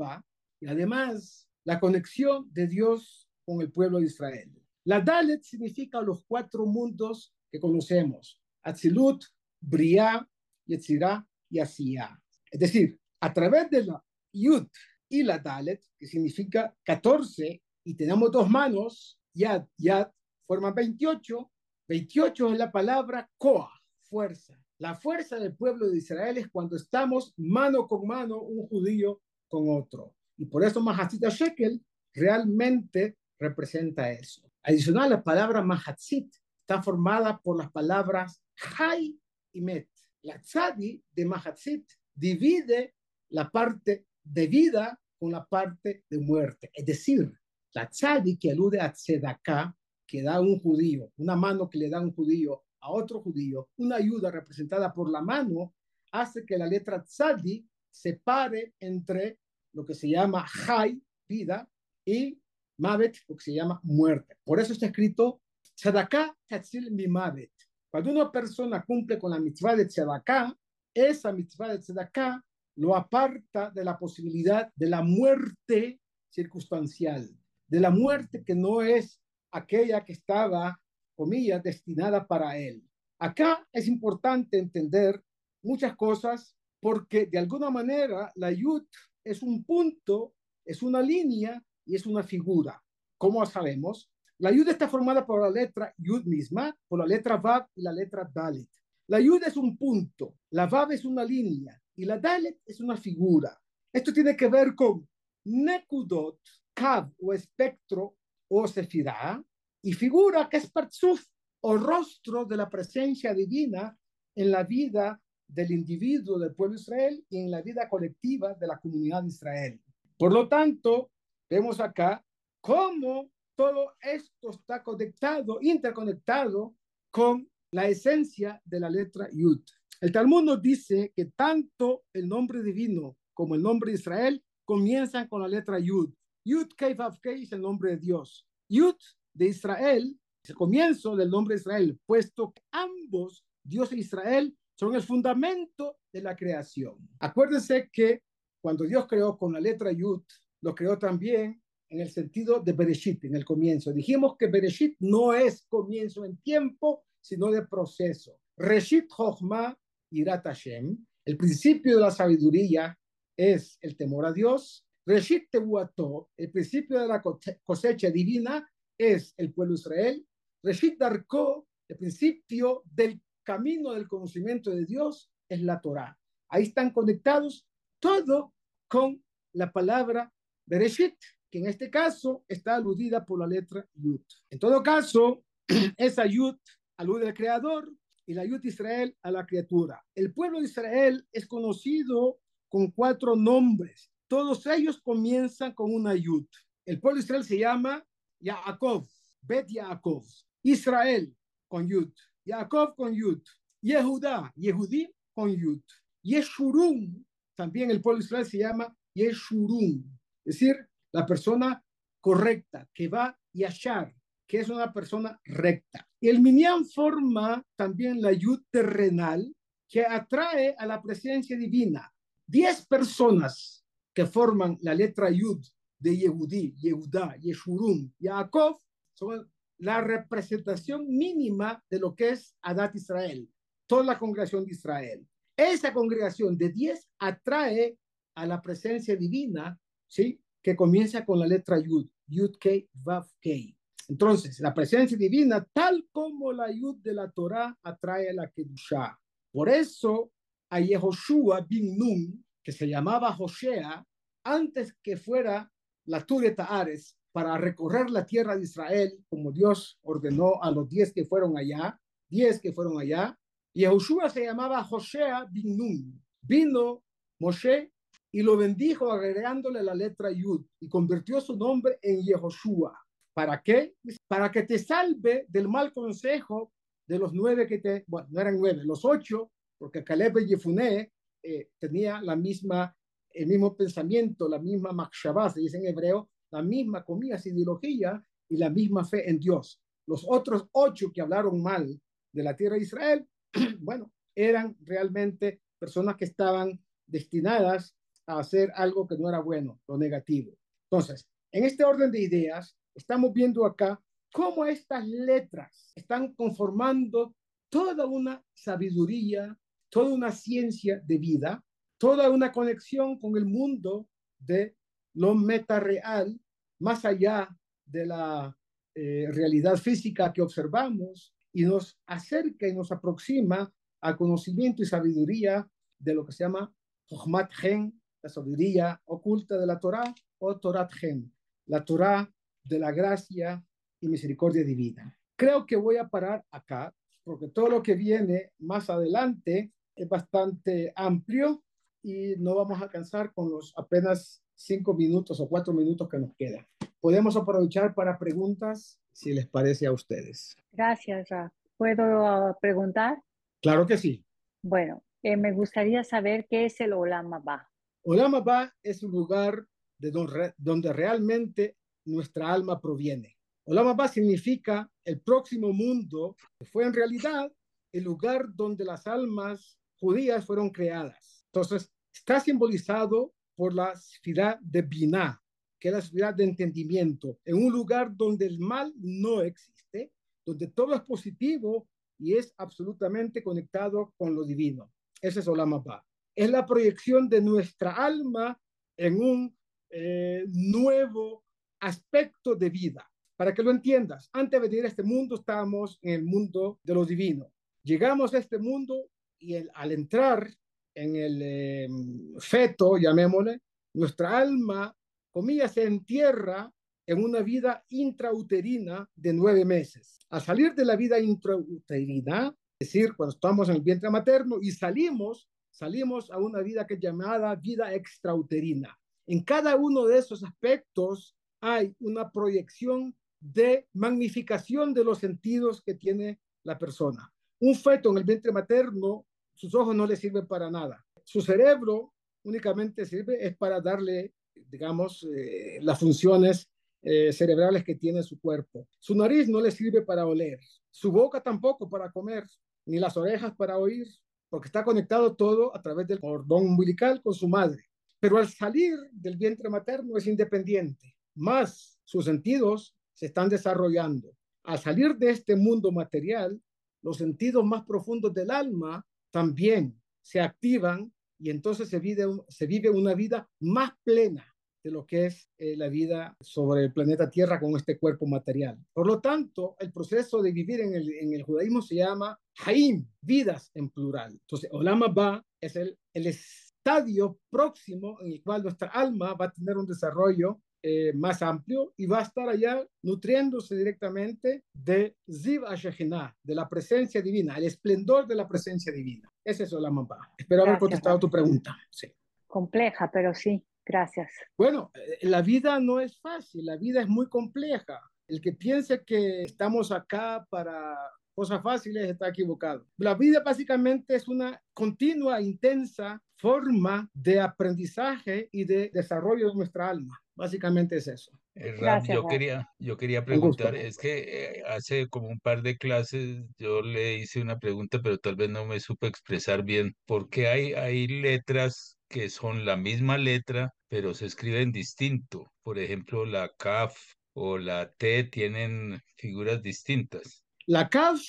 [SPEAKER 3] y además la conexión de Dios con el pueblo de Israel. La Dalet significa los cuatro mundos que conocemos, Atzilut, Briah, Yetzirah y Asiyah. Es decir, a través de la Yud y la Dalet, que significa 14, y tenemos dos manos, Yad, Yad, forma 28. 28 es la palabra Koah, fuerza. La fuerza del pueblo de Israel es cuando estamos mano con mano, un judío con otro. Y por eso Mahatzit Shekel realmente representa eso. Adicional, la palabra Mahatzit está formada por las palabras Hay y Met. La Tzadi de Mahatzit divide la parte de vida con la parte de muerte. Es decir, la tzadi que alude a tzedaká, que da un judío, una mano que le da un judío a otro judío, una ayuda representada por la mano, hace que la letra tzadi separe entre lo que se llama hay, vida, y mavet, lo que se llama muerte. Por eso está escrito tzedaká tatzil mi mavet. Cuando una persona cumple con la mitzvah de tzedaká, esa mitzvah de tzedaká lo aparta de la posibilidad de la muerte circunstancial, de la muerte que no es aquella que estaba, comillas, destinada para él. Acá es importante entender muchas cosas porque de alguna manera la yud es un punto, es una línea y es una figura. ¿Cómo sabemos? La yud está formada por la letra yud misma, por la letra vav y la letra dalit. La yud es un punto, la vav es una línea y la Dalet es una figura. Esto tiene que ver con Nekudot, Kav o espectro o sefirá, y figura que es Partsuf o rostro de la presencia divina en la vida del individuo del pueblo de Israel y en la vida colectiva de la comunidad de Israel. Por lo tanto, vemos acá cómo todo esto está conectado, interconectado con la esencia de la letra Yud. El Talmud nos dice que tanto el nombre divino como el nombre de Israel comienzan con la letra Yud. Yud Kei Vav es el nombre de Dios. Yud de Israel es el comienzo del nombre de Israel, puesto que ambos, Dios e Israel, son el fundamento de la creación. Acuérdense que cuando Dios creó con la letra Yud, lo creó también en el sentido de Bereshit, en el comienzo. Dijimos que Bereshit no es comienzo en tiempo, sino de proceso. Reshit Chochma Irat Hashem. El principio de la sabiduría es el temor a Dios. Reshit Tebuato, el principio de la cosecha divina es el pueblo Israel. Reshit Darko, el principio del camino del conocimiento de Dios es la Torah. Ahí están conectados todo con la palabra Bereshit, que en este caso está aludida por la letra Yud. En todo caso, esa Yud alude al Creador, y la de Israel a la criatura. El pueblo de Israel es conocido con cuatro nombres. Todos ellos comienzan con una yud. El pueblo de Israel se llama Yaakov, Bet Yaakov. Israel con yud. Yaakov con yud. Yehudá, Yehudí con yud. Yeshurun, también el pueblo de Israel se llama Yeshurun. Es decir, la persona correcta que va Yashar, que es una persona recta. El Minyan forma también la yud terrenal que atrae a la presencia divina. Diez personas que forman la letra yud de Yehudí, Yehudá, Yeshurun, Yaakov son la representación mínima de lo que es Adat Israel, toda la congregación de Israel. Esa congregación de diez atrae a la presencia divina, ¿sí? Que comienza con la letra Yud, Yud Kei, Vav Kei. Entonces, la presencia divina, tal como la ayuda de la Torah, atrae a la Kedushá. Por eso, a Yehoshua bin Nun, que se llamaba Josea, antes que fuera la Tureta Ares para recorrer la tierra de Israel, como Dios ordenó a los diez que fueron allá, diez que fueron allá, Yehoshua se llamaba Josea bin Nun. Vino Moshe y lo bendijo agregándole la letra Yud y convirtió su nombre en Yehoshua. ¿Para qué? Para que te salve del mal consejo de los nueve que te, bueno, no eran nueve, los ocho, porque Caleb y Yefuné eh, tenía la misma, el mismo pensamiento, la misma makshavá, se dice en hebreo, la misma comida, ideología, y la misma fe en Dios. Los otros ocho que hablaron mal de la tierra de Israel, bueno, eran realmente personas que estaban destinadas a hacer algo que no era bueno, lo negativo. Entonces, en este orden de ideas, estamos viendo acá cómo estas letras están conformando toda una sabiduría, toda una ciencia de vida, toda una conexión con el mundo de lo metareal, más allá de la eh, realidad física que observamos y nos acerca y nos aproxima al conocimiento y sabiduría de lo que se llama Chochmat Gen, la sabiduría oculta de la Torah, o Torat Gen, la Torah de la gracia y misericordia divina. Creo que voy a parar acá, porque todo lo que viene más adelante es bastante amplio y no vamos a alcanzar con los apenas cinco minutos o cuatro minutos que nos quedan. Podemos aprovechar para preguntas, si les parece a ustedes.
[SPEAKER 4] Gracias, Ra. ¿Puedo uh, preguntar?
[SPEAKER 3] Claro que sí.
[SPEAKER 4] Bueno, eh, me gustaría saber qué es el Olam Abba.
[SPEAKER 3] Olam Abba es un lugar de donde, realmente nuestra alma proviene. Olam Abba significa el próximo mundo, que fue en realidad el lugar donde las almas judías fueron creadas. Entonces, está simbolizado por la ciudad de Binah, que es la ciudad de entendimiento, en un lugar donde el mal no existe, donde todo es positivo y es absolutamente conectado con lo divino. Ese es Olam Abba. Es la proyección de nuestra alma en un eh, nuevo aspecto de vida. Para que lo entiendas, antes de venir a este mundo estábamos en el mundo de lo divino. Llegamos a este mundo y al entrar en el em, feto, llamémosle, nuestra alma, comillas, se entierra en una vida intrauterina de nueve meses. Al salir de la vida intrauterina, es decir, cuando estamos en el vientre materno y salimos, salimos a una vida que es llamada vida extrauterina. En cada uno de esos aspectos hay una proyección de magnificación de los sentidos que tiene la persona. Un feto en el vientre materno, sus ojos no le sirven para nada. Su cerebro únicamente sirve es para darle, digamos, eh, las funciones eh, cerebrales que tiene su cuerpo. Su nariz no le sirve para oler, su boca tampoco para comer, ni las orejas para oír, porque está conectado todo a través del cordón umbilical con su madre. Pero al salir del vientre materno es independiente, más sus sentidos se están desarrollando. Al salir de este mundo material, los sentidos más profundos del alma también se activan y entonces se vive, una vida más plena de lo que es eh, la vida sobre el planeta Tierra con este cuerpo material. Por lo tanto, el proceso de vivir en el, en el judaísmo se llama Haim, vidas en plural. Entonces, Olam Abba es el, el estadio próximo en el cual nuestra alma va a tener un desarrollo eh, más amplio y va a estar allá nutriéndose directamente de Ziv Ashechinah, de la presencia divina, el esplendor de la presencia divina. Ese es Olam Abba. Espero haber contestado tu pregunta. Sí.
[SPEAKER 4] Compleja, pero sí. Gracias.
[SPEAKER 3] Bueno, eh, la vida no es fácil, la vida es muy compleja. El que piense que estamos acá para cosas fáciles está equivocado. La vida básicamente es una continua, intensa forma de aprendizaje y de desarrollo de nuestra alma. Básicamente es eso.
[SPEAKER 5] Eh, yo quería, yo quería preguntar, es que eh, hace como un par de clases yo le hice una pregunta, pero tal vez no me supe expresar bien. ¿Por qué hay, hay letras que son la misma letra, pero se escriben distinto. Por ejemplo, la CAF o la T tienen figuras distintas.
[SPEAKER 3] La CAF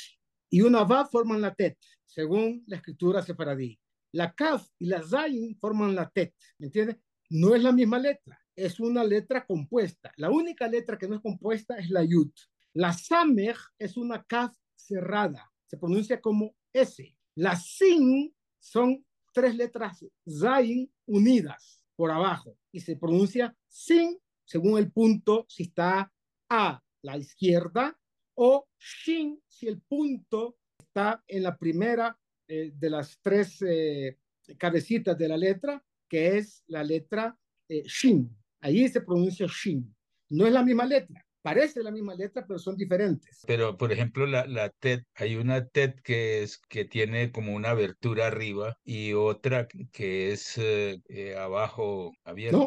[SPEAKER 3] y una VA forman la TET, según la escritura separadí. La CAF y la ZAIN forman la TET, ¿me entiendes? No es la misma letra, es una letra compuesta. La única letra que no es compuesta es la YUT. La SAMER es una CAF cerrada, se pronuncia como S. La SIN son tres letras Zain unidas por abajo y se pronuncia sin según el punto si está a la izquierda o shin si el punto está en la primera eh, de las tres eh, cabecitas de la letra, que es la letra eh, shin. Ahí se pronuncia shin. No es la misma letra, parece la misma letra, pero son diferentes.
[SPEAKER 5] Pero, por ejemplo, la, la TED, hay una TED que, es, que tiene como una abertura arriba y otra que es eh, eh, abajo abierta.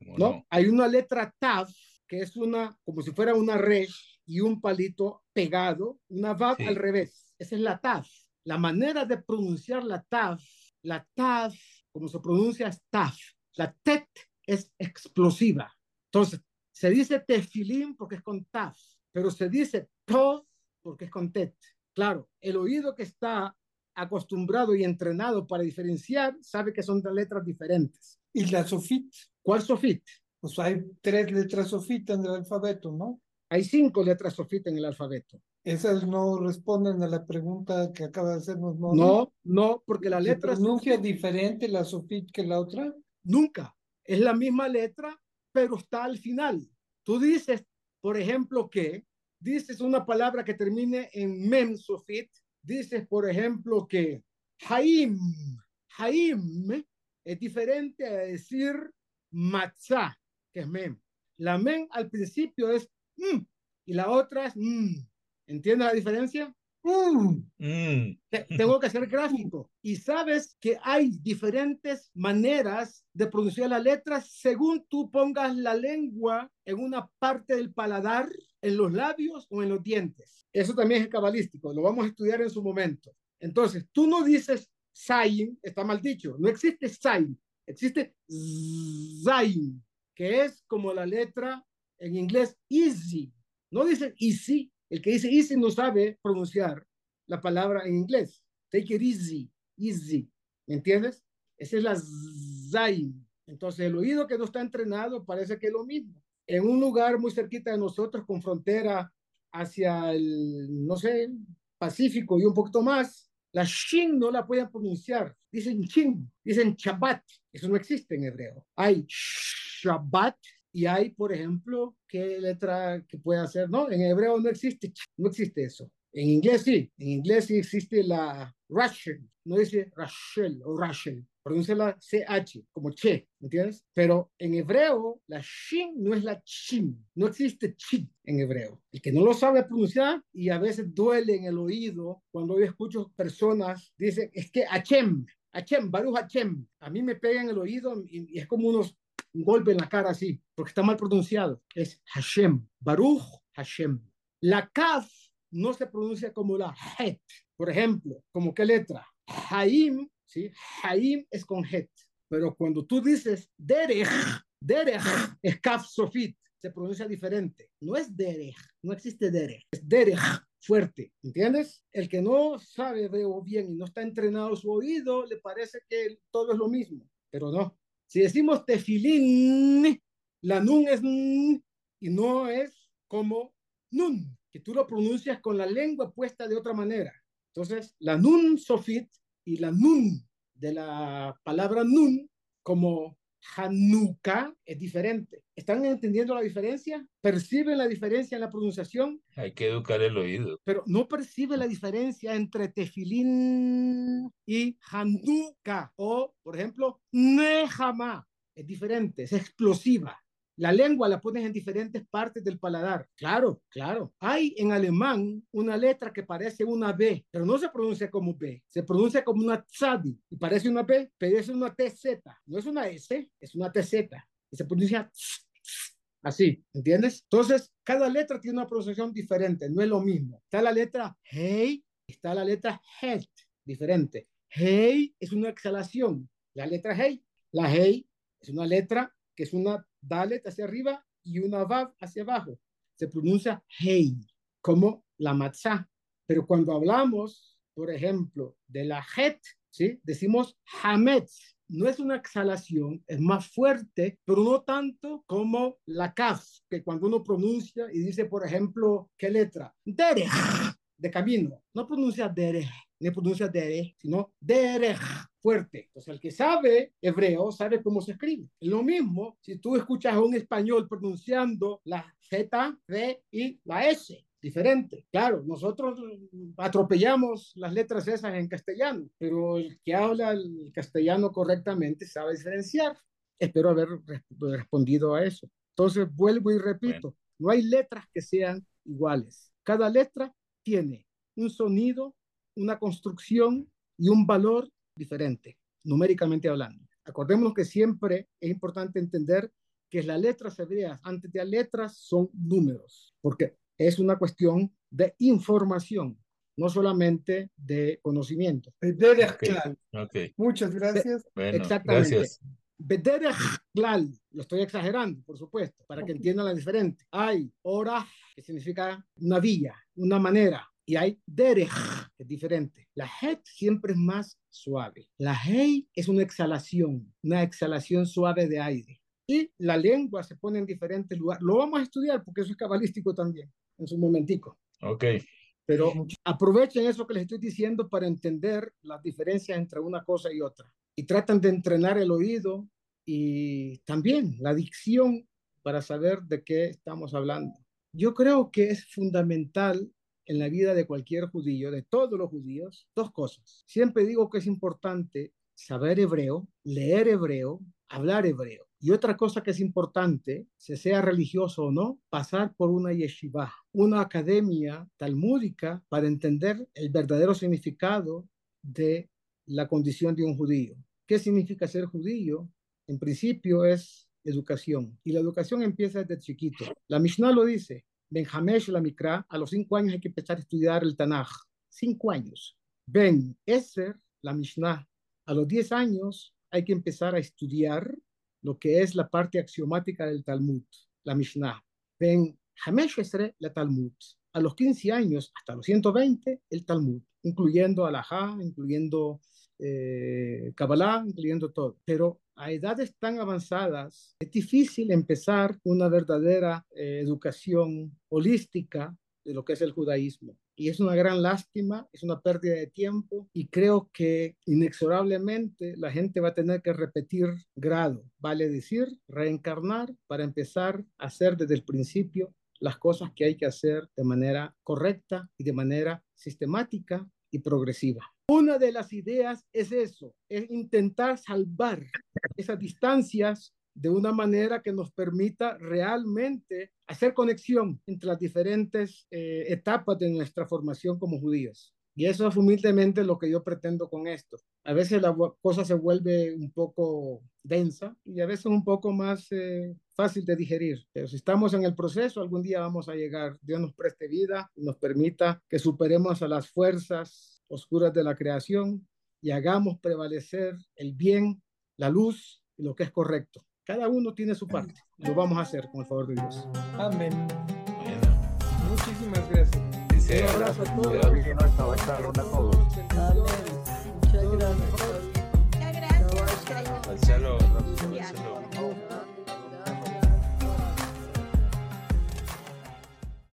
[SPEAKER 3] No, no, hay una letra TAF que es una, como si fuera una red y un palito pegado, una vav al revés. Esa es la taf. La manera de pronunciar la taf, la taf, como se pronuncia es taf. La tet es explosiva. Entonces, se dice tefilín porque es con taf, pero se dice tov porque es con tet. Claro, el oído que está acostumbrado y entrenado para diferenciar sabe que son letras diferentes.
[SPEAKER 6] ¿Y la sofit?
[SPEAKER 3] ¿Cuál sofit?
[SPEAKER 6] Pues hay tres letras sofit en el alfabeto, ¿no?
[SPEAKER 3] Hay cinco letras sofit en el alfabeto.
[SPEAKER 6] Esas no responden a la pregunta que acaba de hacernos.
[SPEAKER 3] No, no, no porque la letra...
[SPEAKER 6] pronuncia diferente la sofit que la otra?
[SPEAKER 3] Nunca. Es la misma letra, pero está al final. Tú dices, por ejemplo, que dices una palabra que termine en mem sofit, dices, por ejemplo, que Haim, Haim es diferente a decir matzah, que es mem. La mem al principio es mm, y la otra es mm. ¿Entiendes la diferencia? Mm. mm. Tengo que hacer gráfico. Y sabes que hay diferentes maneras de pronunciar las letras según tú pongas la lengua en una parte del paladar, en los labios o en los dientes. Eso también es cabalístico, lo vamos a estudiar en su momento. Entonces, tú no dices Zain, está mal dicho, no existe Zain, existe Zain, que es como la letra en inglés easy. No dice easy, el que dice easy no sabe pronunciar la palabra en inglés. Take it easy, easy. ¿Me entiendes? Esa es la zain. Entonces, el oído que no está entrenado parece que es lo mismo. En un lugar muy cerquita de nosotros, con frontera hacia el, no sé, Pacífico y un poquito más, la shin no la pueden pronunciar. Dicen shin, dicen Shabbat. Eso no existe en hebreo. Hay Shabbat y hay, por ejemplo, qué letra que puede hacer. No, en hebreo no existe, no existe eso. En inglés sí, en inglés sí existe la Rachel, no dice Rachel o Rachel, pronuncia la CH como che, ¿entiendes? Pero en hebreo la shin no es la chin, no existe chin en hebreo. El que no lo sabe pronunciar y a veces duele en el oído cuando yo escucho personas dicen es que Hachem, Hachem, Baruch Hachem, a mí me pega en el oído y es como unos un golpe en la cara así, porque está mal pronunciado. Es Hashem, Baruch Hashem. La kaf no se pronuncia como la het. Por ejemplo, ¿como qué letra? Haim, ¿sí? Haim es con het. Pero cuando tú dices derech, derech es kaf sofit, se pronuncia diferente. No es derech, no existe derech, es derech fuerte, ¿entiendes? El que no sabe veo bien y no está entrenado su oído, le parece que todo es lo mismo, pero no. Si decimos tefilín, la nun es nun y no es como nun, que tú lo pronuncias con la lengua puesta de otra manera. Entonces, la nun sofit y la nun de la palabra nun como Hanukkah es diferente. ¿Están entendiendo la diferencia? ¿Perciben la diferencia en la pronunciación?
[SPEAKER 5] Hay que educar el oído.
[SPEAKER 3] Pero no percibe la diferencia entre tefilín y Hanukkah. O, por ejemplo, Nehama. Es diferente, es explosiva. La lengua la pones en diferentes partes del paladar. Claro, claro. Hay en alemán una letra que parece una B, pero no se pronuncia como B. Se pronuncia como una tzadi y parece una B, pero es una TZ. No es una S, es una TZ. Y se pronuncia así, ¿entiendes? Entonces, cada letra tiene una pronunciación diferente, no es lo mismo. Está la letra hey, está la letra het, diferente. Hey es una exhalación. La letra hey, la hey es una letra que es una dalet hacia arriba y una vav hacia abajo. Se pronuncia hey, como la matzah. Pero cuando hablamos, por ejemplo, de la het, ¿sí? decimos hametz. No es una exhalación, es más fuerte, pero no tanto como la kaf, que cuando uno pronuncia y dice, por ejemplo, ¿qué letra? Derech, de camino. No pronuncia derech, ni pronuncia derech, sino derech fuerte. Entonces, el que sabe hebreo sabe cómo se escribe. Lo mismo si tú escuchas a un español pronunciando la Z, V y la S. Diferente. Claro, nosotros atropellamos las letras esas en castellano, pero el que habla el castellano correctamente sabe diferenciar. Espero haber respondido a eso. Entonces, vuelvo y repito, no hay letras que sean iguales. Cada letra tiene un sonido, una construcción y un valor diferente, numéricamente hablando. Acordémonos que siempre es importante entender que las letras hebreas antes de letras son números, porque es una cuestión de información, no solamente de conocimiento.
[SPEAKER 6] Okay. Muchas gracias.
[SPEAKER 3] Exactamente. Gracias. lo estoy exagerando, por supuesto, para que entiendan la diferente. Hay hora, que significa una vía, una manera, y hay derech, que es diferente. La het siempre es más suave. La hei es una exhalación, una exhalación suave de aire. Y la lengua se pone en diferentes lugares. Lo vamos a estudiar porque eso es cabalístico también, en su momentico.
[SPEAKER 5] Ok.
[SPEAKER 3] Pero aprovechen eso que les estoy diciendo para entender las diferencias entre una cosa y otra. Y tratan de entrenar el oído y también la dicción para saber de qué estamos hablando. Yo creo que es fundamental en la vida de cualquier judío, de todos los judíos, dos cosas. Siempre digo que es importante saber hebreo, leer hebreo, hablar hebreo. Y otra cosa que es importante, se sea religioso o no, pasar por una yeshiva, una academia talmúdica para entender el verdadero significado de la condición de un judío. ¿Qué significa ser judío? En principio es educación. Y la educación empieza desde chiquito. La Mishnah lo dice, Benjamín la Mikra, a los cinco años hay que empezar a estudiar el Tanaj. Cinco años. Ben Eser, la Mishnah, a los diez años hay que empezar a estudiar lo que es la parte axiomática del Talmud, la Mishnah. Ben Hamesh la Talmud. A los 15 años, hasta los 120, el Talmud, incluyendo Alajá, incluyendo eh, Kabbalah, incluyendo todo. Pero a edades tan avanzadas es difícil empezar una verdadera eh, educación holística de lo que es el judaísmo. Y es una gran lástima, es una pérdida de tiempo y creo que inexorablemente la gente va a tener que repetir grado, vale decir, reencarnar para empezar a hacer desde el principio las cosas que hay que hacer de manera correcta y de manera sistemática y progresiva. Una de las ideas es eso, es intentar salvar esas distancias de una manera que nos permita realmente hacer conexión entre las diferentes eh, etapas de nuestra formación como judíos. Y eso es humildemente lo que yo pretendo con esto. A veces la cosa se vuelve un poco densa y a veces un poco más eh, fácil de digerir. Pero si estamos en el proceso, algún día vamos a llegar. Dios nos preste vida y nos permita que superemos a las fuerzas oscuras de la creación y hagamos prevalecer el bien, la luz y lo que es correcto. Cada uno tiene su parte. Lo vamos a hacer con el favor de Dios.
[SPEAKER 6] Amén. Muchísimas gracias. Un abrazo a todos. Muchas gracias.
[SPEAKER 5] Muchas gracias.